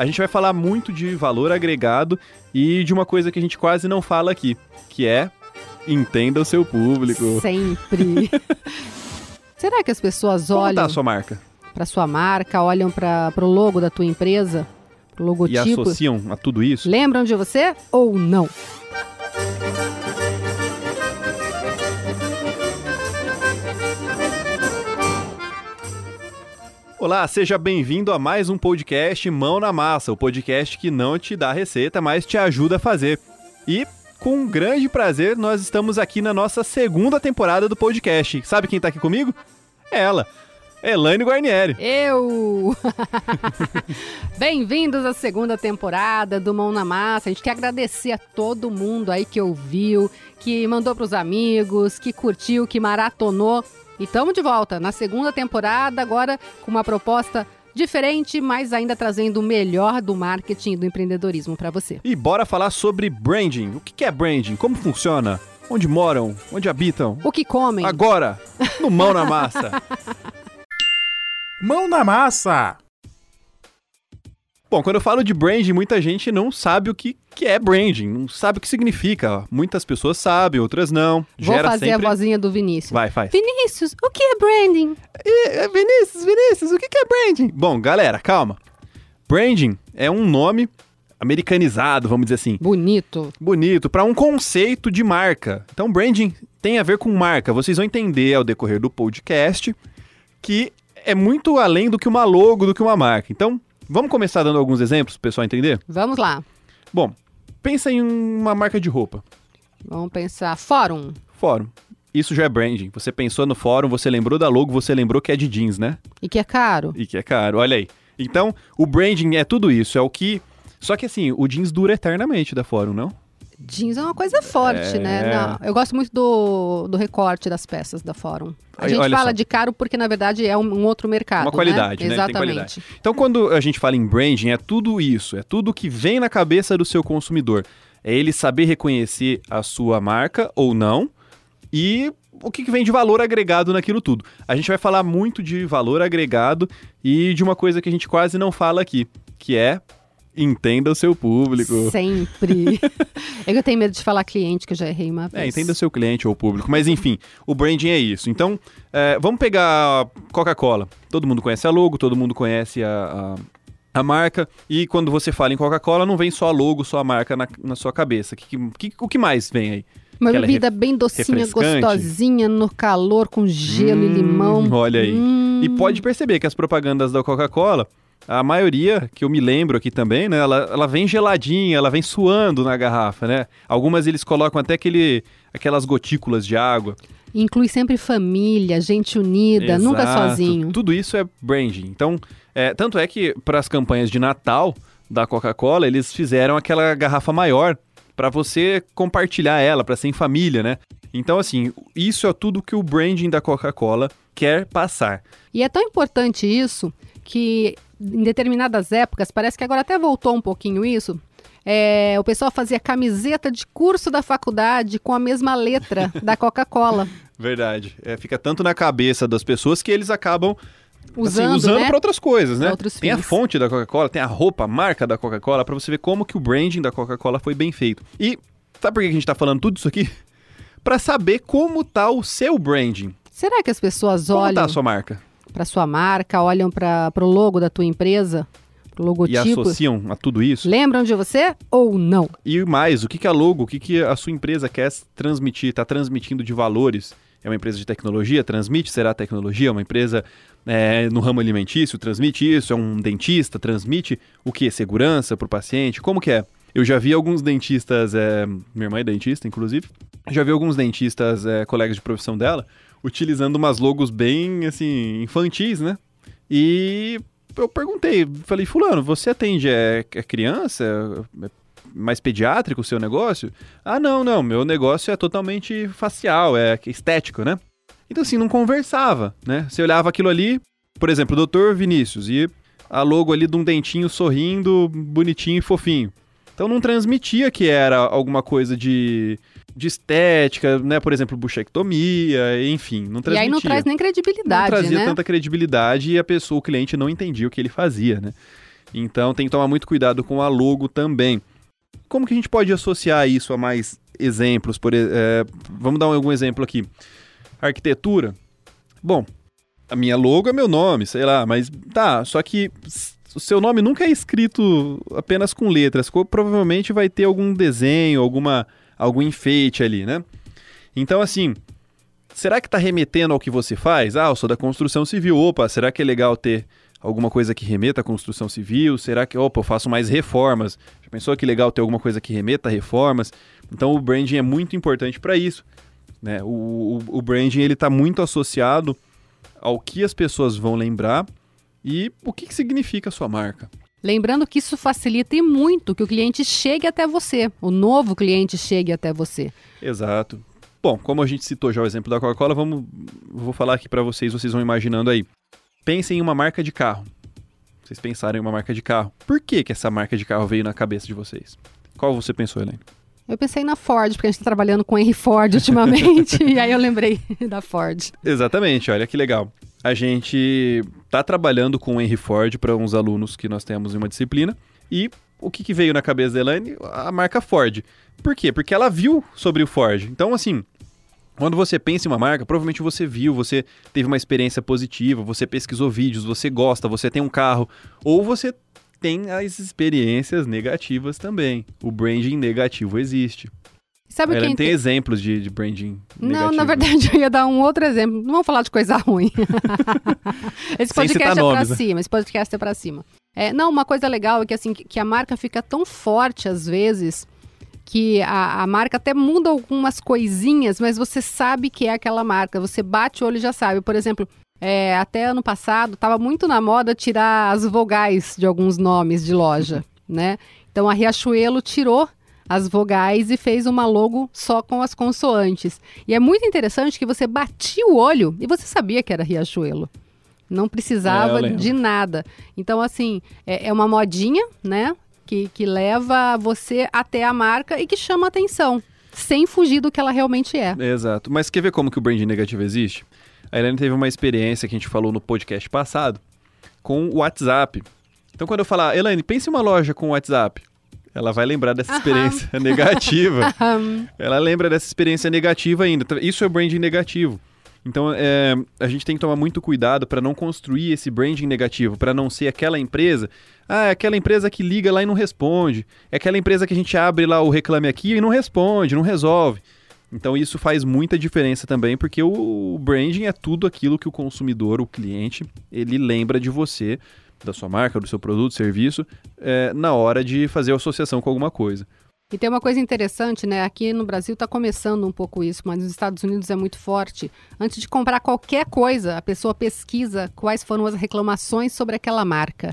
A gente vai falar muito de valor agregado e de uma coisa que a gente quase não fala aqui, que é entenda o seu público. Sempre. Será que as pessoas Como olham tá a sua marca? para sua marca, olham para o logo da tua empresa, pro E logotipo, associam a tudo isso? lembram de você ou não? Olá, seja bem-vindo a mais um podcast Mão na Massa, o podcast que não te dá receita, mas te ajuda a fazer. E com grande prazer, nós estamos aqui na nossa segunda temporada do podcast. Sabe quem tá aqui comigo? Ela, Elaine Guarnieri. Eu! Bem-vindos à segunda temporada do Mão na Massa. A gente quer agradecer a todo mundo aí que ouviu, que mandou pros amigos, que curtiu, que maratonou. E estamos de volta na segunda temporada, agora com uma proposta diferente, mas ainda trazendo o melhor do marketing e do empreendedorismo para você. E bora falar sobre branding. O que que é branding? Como funciona? Onde moram? Onde habitam? O que comem? Agora, no Mão na Massa. Mão na massa! Bom, quando eu falo de branding, muita gente não sabe o que, que é branding, não sabe o que significa. Muitas pessoas sabem, outras não. Vou Gera fazer sempre... a vozinha do Vinícius. Vai, faz. Vinícius, o que é branding? E, é, Vinícius, Vinícius, o que que é branding? Bom, galera, calma. Branding é um nome americanizado, vamos dizer assim, Bonito. bonito, para um conceito de marca. Então, branding tem a ver com marca. Vocês vão entender ao decorrer do podcast que é muito além do que uma logo, do que uma marca. Então, vamos começar dando alguns exemplos para o pessoal entender? Vamos lá. Bom, pensa em uma marca de roupa. Vamos pensar. Fórum. Fórum. Isso já é branding. Você pensou no fórum, você lembrou da logo, você lembrou que é de jeans, né? E que é caro. E que é caro, olha aí. Então, o branding é tudo isso, é o que. Só que assim, o jeans dura eternamente da fórum, não? Jeans é uma coisa forte, É. né? Não, eu gosto muito do, do recorte das peças da Fórum. A Aí, gente fala só. de caro porque, na verdade, é um, um outro mercado. Uma qualidade, né? Tem Exatamente. qualidade. Então, quando a gente fala em branding, é tudo isso, é tudo que vem na cabeça do seu consumidor. É ele saber reconhecer a sua marca ou não e o que vem de valor agregado naquilo tudo. A gente vai falar muito de valor agregado e de uma coisa que a gente quase não fala aqui, que é entenda o seu público. Sempre. é que eu tenho medo de falar cliente, que eu já errei uma É, vez. entenda o seu cliente ou o público. Mas enfim, o branding é isso. Então, é, vamos pegar Coca-Cola. Todo mundo conhece a logo, todo mundo conhece a, a, a marca. E quando você fala em Coca-Cola, não vem só a logo, só a marca na, na sua cabeça. Que, que- o que mais vem aí? Uma Aquela bebida bem docinha, gostosinha, no calor, com gelo e Hum, limão. olha aí. Hum. E pode perceber que as propagandas da Coca-Cola, a maioria, que eu me lembro aqui também, né? Ela, ela vem geladinha, ela vem suando na garrafa, né? Algumas eles colocam até aquele, aquelas gotículas de água. Inclui sempre família, gente unida, nunca Exato. sozinho. Tudo isso é branding. Então, é, tanto é que para as campanhas de Natal da Coca-Cola, eles fizeram aquela garrafa maior para você compartilhar ela, para ser em família, né? Então, assim, isso é tudo que o branding da Coca-Cola quer passar. E é tão importante isso que em determinadas épocas, parece que agora até voltou um pouquinho isso. é, o pessoal fazia camiseta de curso da faculdade com a mesma letra da Coca-Cola. Verdade. É, fica tanto na cabeça das pessoas que eles acabam Usando, assim, usando né? para outras coisas, né? Outros tem a fins. fonte da Coca-Cola, tem a roupa, a marca da Coca-Cola, para você ver como que o branding da Coca-Cola foi bem feito. E sabe por que a gente tá falando tudo isso aqui? Para saber como tá o seu branding. Será que as pessoas Como olham tá a sua marca? Para sua marca, olham para o logo da tua empresa, pro E logotipo, associam a tudo isso? lembram de você ou não? E mais, o que, que a logo, o que, que a sua empresa quer transmitir, está transmitindo de valores? É uma empresa de tecnologia? Transmite? Será tecnologia? É uma empresa é, no ramo alimentício? Transmite isso? É um dentista? Transmite o que? Segurança para o paciente? Como que é? Eu já vi alguns dentistas, é, minha irmã é dentista, inclusive, já vi alguns dentistas, é, colegas de profissão dela, utilizando umas logos bem, assim, infantis, né? E eu perguntei, falei, fulano, você atende é, é criança? É mais pediátrico o seu negócio? Ah, não, não, meu negócio é totalmente facial, é estético, né? Então, assim, não conversava, né? Você olhava aquilo ali, por exemplo, o doutor Vinícius, e a logo ali de um dentinho sorrindo, bonitinho e fofinho. Então não transmitia que era alguma coisa de, de estética, né? Por exemplo, buchectomia, enfim, não E transmitia. aí não traz nem não credibilidade, trazia né? tanta credibilidade e a pessoa, o cliente não entendia o que ele fazia, né? Então tem que tomar muito cuidado com a logo também. Como que a gente pode associar isso a mais exemplos? Por, é, vamos dar algum exemplo aqui. Arquitetura. Bom, a minha logo é meu nome, sei lá, mas tá, só que o seu nome nunca é escrito apenas com letras, provavelmente vai ter algum desenho, alguma algum enfeite ali, né? Então assim, será que está remetendo ao que você faz? Ah, eu sou da construção civil. Opa, será que é legal ter alguma coisa que remeta à construção civil? Será que, opa, eu faço mais reformas? Já pensou que legal ter alguma coisa que remeta a reformas? Então o branding é muito importante para isso. Né? O, o, o branding ele está muito associado ao que as pessoas vão lembrar e o que, que significa a sua marca. Lembrando que isso facilita e muito que o cliente chegue até você, o novo cliente chegue até você. Exato. Bom, como a gente citou já o exemplo da Coca-Cola, vamos vou falar aqui para vocês, vocês vão imaginando aí. Pensem em uma marca de carro. Vocês pensaram em uma marca de carro. Por que, que essa marca de carro veio na cabeça de vocês? Qual você pensou, Helene? Eu pensei na Ford, porque a gente está trabalhando com Henry Ford ultimamente, e aí eu lembrei da Ford. Exatamente, olha que legal. A gente está trabalhando com o Henry Ford para uns alunos que nós temos em uma disciplina, e o que, que veio na cabeça da Elaine? A marca Ford. Por quê? Porque ela viu sobre o Ford. Então, assim, quando você pensa em uma marca, provavelmente você viu, você teve uma experiência positiva, você pesquisou vídeos, você gosta, você tem um carro, ou você tem as experiências negativas também. O branding negativo existe. Sabe Ela quem tem exemplos de, de branding negativo. Não, na verdade eu ia dar um outro exemplo. Não vamos falar de coisa ruim. esse podcast é pra né? cima, esse podcast é pra cima. É, não, uma coisa legal é que assim, que a marca fica tão forte às vezes que a, a, marca até muda algumas coisinhas, mas você sabe que é aquela marca. Você bate o olho e já sabe. Por exemplo, é, até ano passado estava muito na moda tirar as vogais de alguns nomes de loja, né? Então a Riachuelo tirou as vogais e fez uma logo só com as consoantes. E é muito interessante que você batia o olho e você sabia que era Riachuelo. Não precisava é, de nada. Então, assim, é, é, uma modinha, né? Que, que leva você até a marca e que chama atenção, sem fugir do que ela realmente é. Exato. Mas quer ver como que o brand negativo existe? A Helene teve uma experiência que a gente falou no podcast passado com o WhatsApp. Então, quando eu falar, Elaine, pense em uma loja com WhatsApp, ela vai lembrar dessa experiência Aham. negativa. ela lembra dessa experiência negativa ainda. Isso é branding negativo. Então, é, a gente tem que tomar muito cuidado para não construir esse branding negativo, para não ser aquela empresa. Ah, é aquela empresa que liga lá e não responde. É aquela empresa que a gente abre lá o reclame aqui e não responde, não resolve. Então isso faz muita diferença também, porque o branding é tudo aquilo que o consumidor, o cliente, ele lembra de você, da sua marca, do seu produto, serviço, é, na hora de fazer associação com alguma coisa. E tem uma coisa interessante, né? Aqui no Brasil está começando um pouco isso, mas nos Estados Unidos é muito forte. Antes de comprar qualquer coisa, a pessoa pesquisa quais foram as reclamações sobre aquela marca.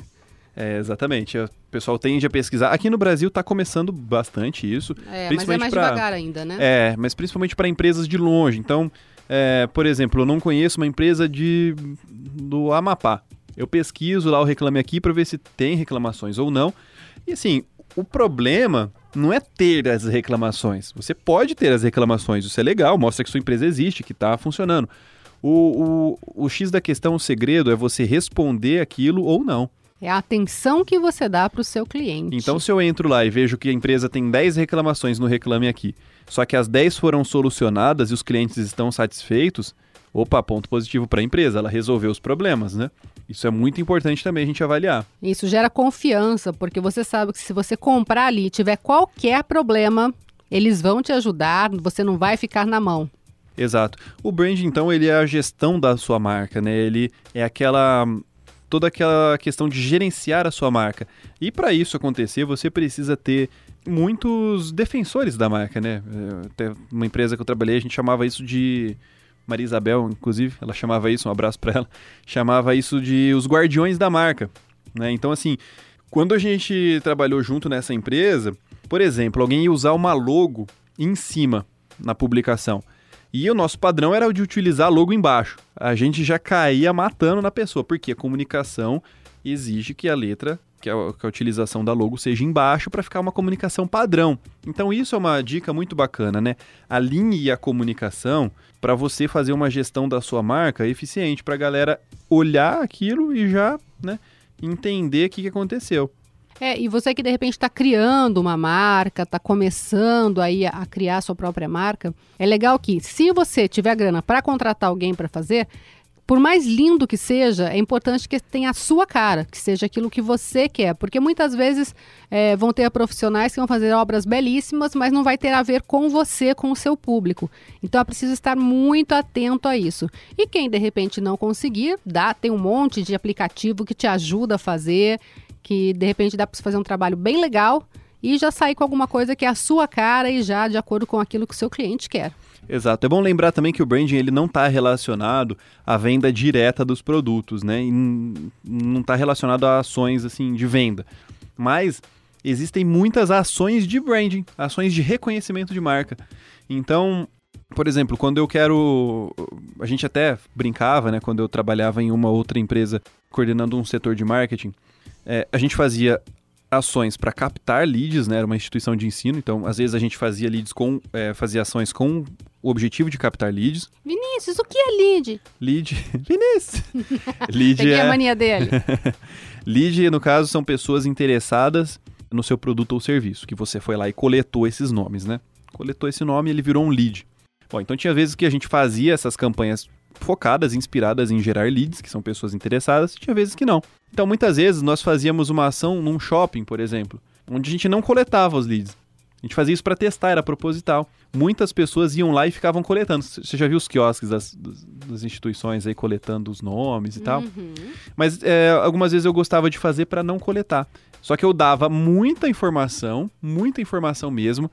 É, exatamente. O pessoal tende a pesquisar. Aqui no Brasil está começando bastante isso. É, mas é mais pra... devagar ainda, né? É, mas principalmente para empresas de longe. Então, é, por exemplo, eu não conheço uma empresa de do Amapá. Eu pesquiso lá o Reclame Aqui para ver se tem reclamações ou não. E assim, o problema não é ter as reclamações. Você pode ter as reclamações, isso é legal, mostra que sua empresa existe, que está funcionando. O, o, o X da questão, o segredo é você responder aquilo ou não. É a atenção que você dá para o seu cliente. Então, se eu entro lá e vejo que a empresa tem 10 reclamações no Reclame Aqui, só que as 10 foram solucionadas e os clientes estão satisfeitos, opa, ponto positivo para a empresa, ela resolveu os problemas, né? Isso é muito importante também a gente avaliar. Isso gera confiança, porque você sabe que se você comprar ali e tiver qualquer problema, eles vão te ajudar, você não vai ficar na mão. Exato. O brand, então, ele é a gestão da sua marca, né? Ele é aquela toda aquela questão de gerenciar a sua marca. E para isso acontecer, você precisa ter muitos defensores da marca, né? Até uma empresa que eu trabalhei, a gente chamava isso de Maria Isabel, inclusive, ela chamava isso, um abraço para ela, chamava isso de os guardiões da marca, né? Então assim, quando a gente trabalhou junto nessa empresa, por exemplo, alguém ia usar uma logo em cima na publicação. E o nosso padrão era o de utilizar logo embaixo. A gente já caía matando na pessoa, porque a comunicação exige que a letra, que a, que a utilização da logo seja embaixo para ficar uma comunicação padrão. Então isso é uma dica muito bacana, né? Alinhe a comunicação para você fazer uma gestão da sua marca eficiente, para a galera olhar aquilo e já, né? entender o que, que aconteceu. É, e você que de repente está criando uma marca, está começando aí a, criar sua própria marca, é legal que, se você tiver grana para contratar alguém para fazer, por mais lindo que seja, é importante que tenha a sua cara, que seja aquilo que você quer, porque muitas vezes é, vão ter profissionais que vão fazer obras belíssimas, mas não vai ter a ver com você, com o seu público. Então é preciso estar muito atento a isso. E quem de repente não conseguir, dá, tem um monte de aplicativo que te ajuda a fazer, que de repente dá para fazer um trabalho bem legal e já sair com alguma coisa que é a sua cara e já de acordo com aquilo que o seu cliente quer. Exato. É bom lembrar também que o branding ele não está relacionado à venda direta dos produtos, né? E não está relacionado a ações assim de venda. Mas existem muitas ações de branding, ações de reconhecimento de marca. Então, por exemplo, quando eu quero. A gente até brincava, né? Quando eu trabalhava em uma outra empresa coordenando um setor de marketing, é, a gente fazia ações para captar leads, né? Era uma instituição de ensino, então às vezes a gente fazia leads com, é, fazia ações com o objetivo de captar leads. Vinícius, o que é lead? Lead, Vinícius. lead Peguei é a mania dele. lead, no caso, são pessoas interessadas no seu produto ou serviço, que você foi lá e coletou esses nomes, né? Coletou esse nome e ele virou um lead. Bom, então tinha vezes que a gente fazia essas campanhas focadas, inspiradas em gerar leads, que são pessoas interessadas, tinha vezes que não. Então, muitas vezes nós fazíamos uma ação num shopping, por exemplo, onde a gente não coletava os leads. A gente fazia isso para testar, era proposital. Muitas pessoas iam lá e ficavam coletando. Você já viu os quiosques das, das instituições aí coletando os nomes e tal? Uhum. Mas é, algumas vezes eu gostava de fazer para não coletar. Só que eu dava muita informação, muita informação mesmo,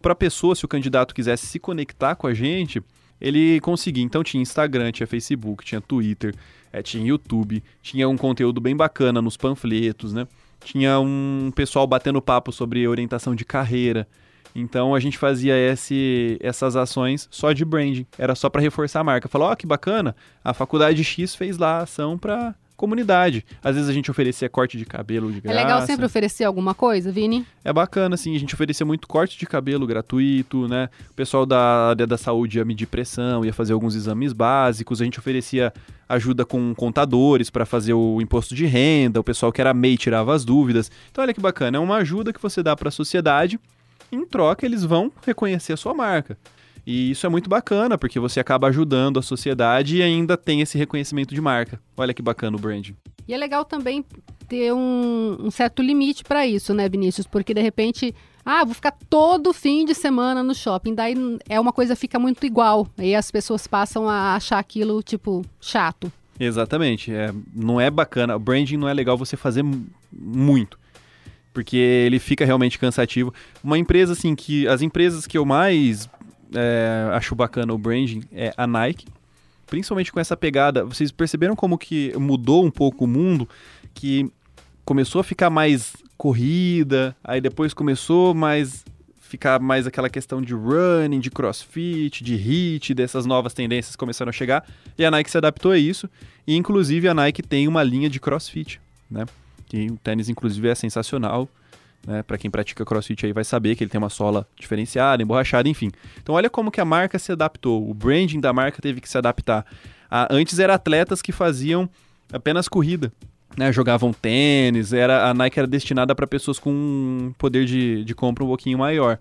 para a pessoa, se o candidato quisesse se conectar com a gente, ele conseguia. Então tinha Instagram, tinha Facebook, tinha Twitter, é, tinha YouTube, tinha um conteúdo bem bacana nos panfletos, né? Tinha um pessoal batendo papo sobre orientação de carreira. Então a gente fazia esse, essas ações só de branding, era só para reforçar a marca. Falou, ó, oh, que bacana, a faculdade X fez lá a ação para comunidade. Às vezes a gente oferecia corte de cabelo de graça. É legal sempre oferecer alguma coisa, Vini? É bacana, assim, a gente oferecia muito corte de cabelo gratuito, né? O pessoal da área da saúde ia medir pressão, ia fazer alguns exames básicos, a gente oferecia ajuda com contadores para fazer o imposto de renda, o pessoal que era MEI tirava as dúvidas. Então olha que bacana, é uma ajuda que você dá para a sociedade, em troca eles vão reconhecer a sua marca. E isso é muito bacana, porque você acaba ajudando a sociedade e ainda tem esse reconhecimento de marca. Olha que bacana o branding. E é legal também ter um, um certo limite para isso, né, Vinícius? Porque de repente, ah, vou ficar todo fim de semana no shopping. Daí é uma coisa fica muito igual. Aí as pessoas passam a achar aquilo, tipo, chato. Exatamente. É, não é bacana. O branding não é legal você fazer muito. Porque ele fica realmente cansativo. Uma empresa, assim, que. As empresas que eu mais é, acho bacana o branding é a Nike. Principalmente com essa pegada. Vocês perceberam como que mudou um pouco o mundo? Que começou a ficar mais corrida, aí depois começou mais ficar mais aquela questão de running, de crossfit, de hit, dessas novas tendências começaram a chegar, e a Nike se adaptou a isso, e inclusive a Nike tem uma linha de crossfit, né? Que o tênis inclusive é sensacional, né? Para quem pratica crossfit aí vai saber que ele tem uma sola diferenciada, emborrachada, enfim. Então olha como que a marca se adaptou, o branding da marca teve que se adaptar. Antes eram atletas que faziam apenas corrida, né, jogavam tênis, era, a Nike era destinada para pessoas com um poder de, de compra um pouquinho maior.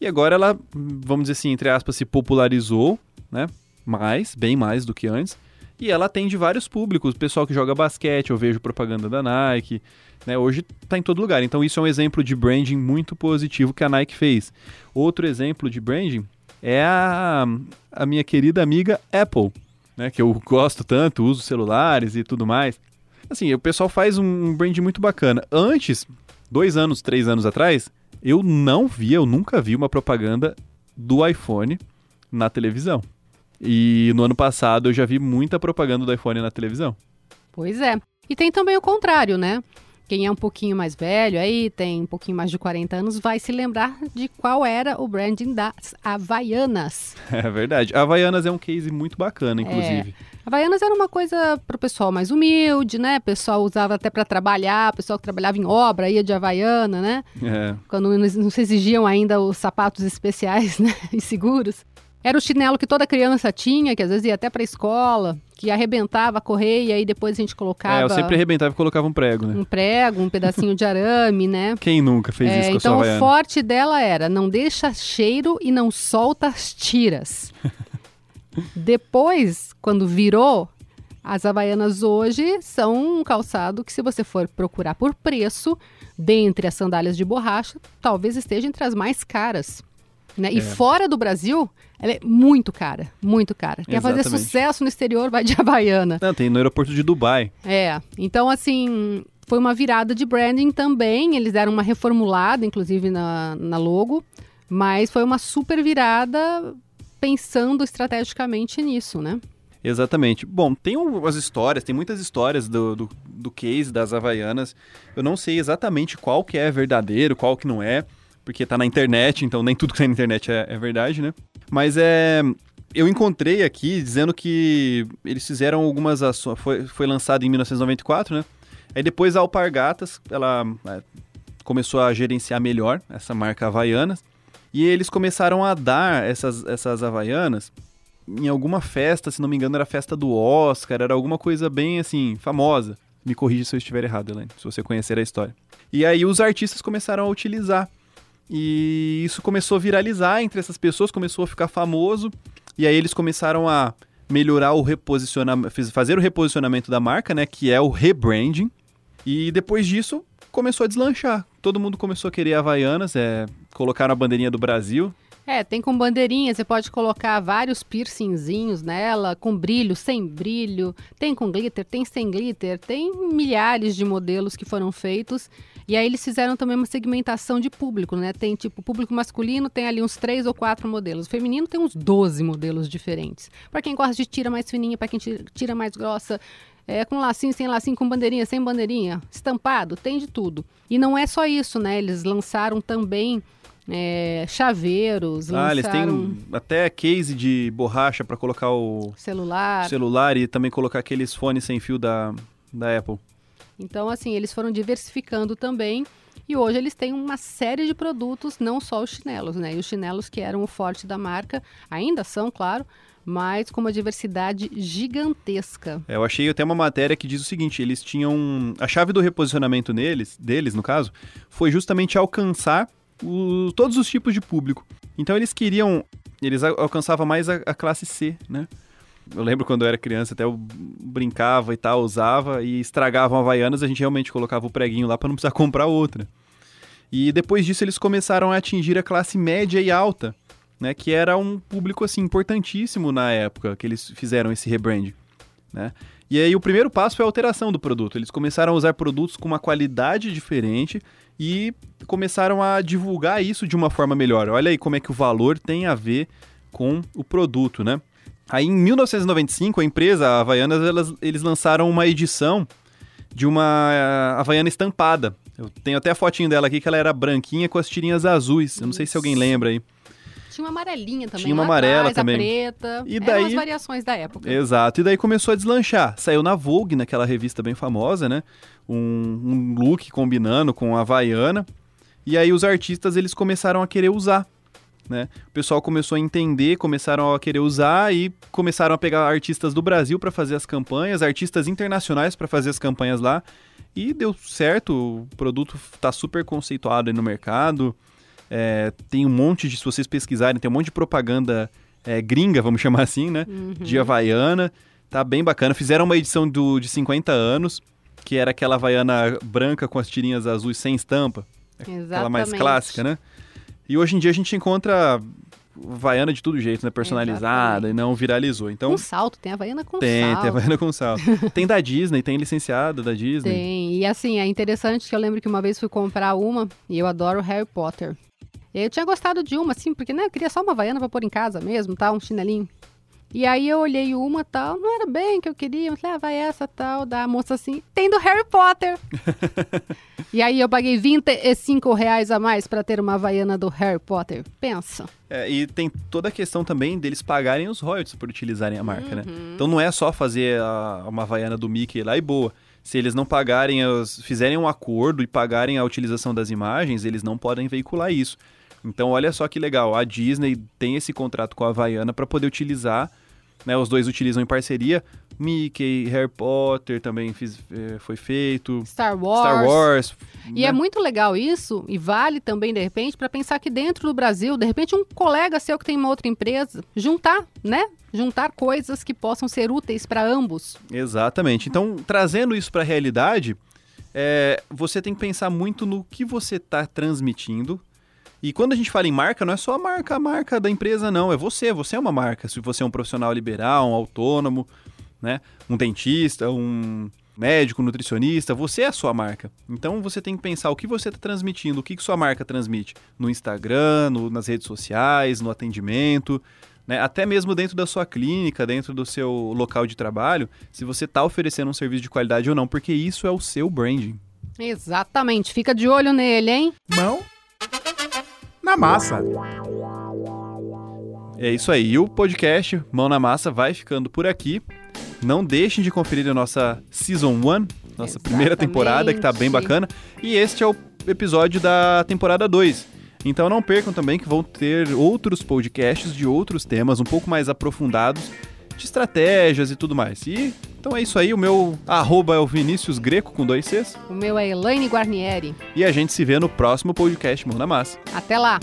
E agora ela, vamos dizer assim, entre aspas, se popularizou, né? Mais, bem mais do que antes. E ela atende vários públicos, pessoal que joga basquete, eu vejo propaganda da Nike, né? Hoje está em todo lugar. Então isso é um exemplo de branding muito positivo que a Nike fez. Outro exemplo de branding é a, a minha querida amiga Apple, né? Que eu gosto tanto, uso celulares e tudo mais. Assim, o pessoal faz um brand muito bacana. Antes, dois anos, três anos atrás, eu não via, eu nunca vi uma propaganda do iPhone na televisão. E no ano passado eu já vi muita propaganda do iPhone na televisão. Pois é. E tem também o contrário, né? Quem é um pouquinho mais velho aí, tem um pouquinho mais de 40 anos, vai se lembrar de qual era o branding das Havaianas. É verdade. A Havaianas é um case muito bacana, inclusive. É. Havaianas era uma coisa para o pessoal mais humilde, né? O pessoal usava até para trabalhar, o pessoal que trabalhava em obra ia de Havaiana, né? É. Quando não se exigiam ainda os sapatos especiais, né? E seguros. Era o chinelo que toda criança tinha, que às vezes ia até pra escola, que arrebentava a correia e aí depois a gente colocava. É, eu sempre arrebentava e colocava um prego, né? Um prego, um pedacinho de arame, né? Quem nunca fez É, isso com a então o forte dela era não deixa cheiro e não solta as tiras. Depois, quando virou, as havaianas hoje são um calçado que, se você for procurar por preço, dentre as sandálias de borracha, talvez esteja entre as mais caras. Né? E É. fora do Brasil, ela é muito cara, muito cara. Quer fazer sucesso no exterior, vai de havaiana. Não, tem no aeroporto de Dubai. É, então assim, foi uma virada de branding também. Eles deram uma reformulada, inclusive, na, na logo, mas foi uma super virada pensando estrategicamente nisso, né? Exatamente. Bom, tem umas histórias, tem muitas histórias do, do, do case das Havaianas. Eu não sei exatamente qual que é verdadeiro, qual que não é, porque tá na internet, então nem tudo que tá na internet é, é verdade, né? Mas é. Eu encontrei aqui dizendo que eles fizeram algumas ações. Foi, foi lançado em 1994, né? Aí depois a Alpargatas, ela é, começou a gerenciar melhor essa marca Havaianas. E eles começaram a dar essas, essas Havaianas em alguma festa, se não me engano, era a festa do Oscar, era alguma coisa bem assim, famosa. Me corrija se eu estiver errado, Elaine, se você conhecer a história. E aí os artistas começaram a utilizar. E isso começou a viralizar entre essas pessoas, começou a ficar famoso. E aí eles começaram a melhorar o reposicionamento, fazer o reposicionamento da marca, né, que é o rebranding. E depois disso começou a deslanchar. Todo mundo começou a querer Havaianas, é, colocaram a bandeirinha do Brasil. É, tem com bandeirinha, você pode colocar vários piercingzinhos nela, com brilho, sem brilho, tem com glitter, tem sem glitter, tem milhares de modelos que foram feitos. E aí eles fizeram também uma segmentação de público, né? Tem tipo, público masculino tem ali uns três ou quatro modelos. O feminino tem uns 12 modelos diferentes. Para quem gosta de tira mais fininha, para quem tira, mais grossa, é, com lacinho, sem lacinho, com bandeirinha, sem bandeirinha, estampado, tem de tudo. E não é só isso, né? Eles lançaram também é, chaveiros, Ah, eles lançaram têm até case de borracha para colocar o celular. celular e também colocar aqueles fones sem fio da, da Apple. Então, assim, eles foram diversificando também. E hoje eles têm uma série de produtos, não só os chinelos, né? E os chinelos que eram o forte da marca, ainda são, claro, mas com uma diversidade gigantesca. É, eu achei até uma matéria que diz o seguinte: eles tinham. A chave do reposicionamento neles, deles, no caso, foi justamente alcançar o- todos os tipos de público. Então eles queriam. Eles al- alcançavam mais a, a classe C, né? Eu lembro quando eu era criança, até eu brincava e tal, usava e estragavam Havaianas, a gente realmente colocava o preguinho lá para não precisar comprar outra. E depois disso eles começaram a atingir a classe média e alta, né, que era um público assim importantíssimo na época que eles fizeram esse rebrand, né? E aí o primeiro passo foi a alteração do produto. Eles começaram a usar produtos com uma qualidade diferente e começaram a divulgar isso de uma forma melhor. Olha aí como é que o valor tem a ver com o produto, né? Aí em 1995, a empresa a Havaianas, elas, eles lançaram uma edição de uma eh, Havaiana estampada. Eu tenho até a fotinho dela aqui, que ela era branquinha com as tirinhas azuis. Eu não sei se alguém lembra aí. Tinha uma amarelinha também. Tinha uma amarela atrás, também. Preta. E Eram daí- as variações da época. Exato, e daí começou a deslanchar. Saiu na Vogue, naquela revista bem famosa, né? Um, um look combinando com a Havaiana. E aí os artistas, eles começaram a querer usar, né? O pessoal começou a entender, começaram a querer usar e começaram a pegar artistas do Brasil para fazer as campanhas, artistas internacionais para fazer as campanhas lá. E deu certo, o produto tá super conceituado aí no mercado. É, tem um monte de, se vocês pesquisarem, tem um monte de propaganda é, gringa, vamos chamar assim, né? Uhum. de Havaiana. Tá bem bacana. Fizeram uma edição do, de 50 anos, que era aquela Havaiana branca com as tirinhas azuis sem estampa. Aquela mais Exatamente. clássica, né? E hoje em dia a gente encontra Havaiana de todo jeito, né? Personalizada e não viralizou. Então Com salto, tem Havaiana com tem, salto. tem Havaiana com salto. tem da Disney, tem licenciada da Disney. Tem. E assim, é interessante que eu lembro que uma vez fui comprar uma e eu adoro Harry Potter. E aí eu tinha gostado de uma, assim, porque né, eu queria só uma Havaiana pra pôr em casa mesmo, tá? Um chinelinho. E aí eu olhei uma tal, não era bem o que eu queria, eu falei, ah, vai essa tal, da moça assim, tem do Harry Potter. e aí eu paguei 25 reais a mais pra ter uma Havaiana do Harry Potter. Pensa. É, e tem toda a questão também deles pagarem os royalties por utilizarem a marca, né? Uhum. Então não é só fazer a- uma Havaiana do Mickey lá e boa. Se eles não pagarem, fizerem um acordo e pagarem a utilização das imagens, eles não podem veicular isso. Então, olha só que legal, a Disney tem esse contrato com a Havaiana para poder utilizar, né, os dois utilizam em parceria, Mickey, Harry Potter também fiz, eh, foi feito, Star Wars. Star Wars. E né? é muito legal isso, e vale também, de repente, para pensar que dentro do Brasil, de repente, um colega seu que tem uma outra empresa, juntar, né? Juntar coisas que possam ser úteis para ambos. Exatamente. Então, trazendo isso para a realidade, é, você tem que pensar muito no que você está transmitindo. E quando a gente fala em marca, não é só a marca, a marca da empresa, não. É você, você é uma marca. Se você é um profissional liberal, um autônomo, né? um dentista, um médico, nutricionista, você é a sua marca. Então você tem que pensar o que você está transmitindo, o que, que sua marca transmite no Instagram, no, nas redes sociais, no atendimento, né? até mesmo dentro da sua clínica, dentro do seu local de trabalho, se você está oferecendo um serviço de qualidade ou não, porque isso é o seu branding. Exatamente. Fica de olho nele, hein? Mão na massa. É isso aí. E o podcast Mão na Massa vai ficando por aqui. Não deixem de conferir a nossa Season 1, nossa primeira temporada, que tá bem Exatamente. bacana. E este é o episódio da temporada 2. Então não percam também que vão ter outros podcasts de outros temas um pouco mais aprofundados, de estratégias e tudo mais. E então é isso aí. O meu arroba é o Vinícius Greco com dois Cs. O meu é Elaine Guarnieri. E a gente se vê no próximo podcast Mão na Massa. Até lá!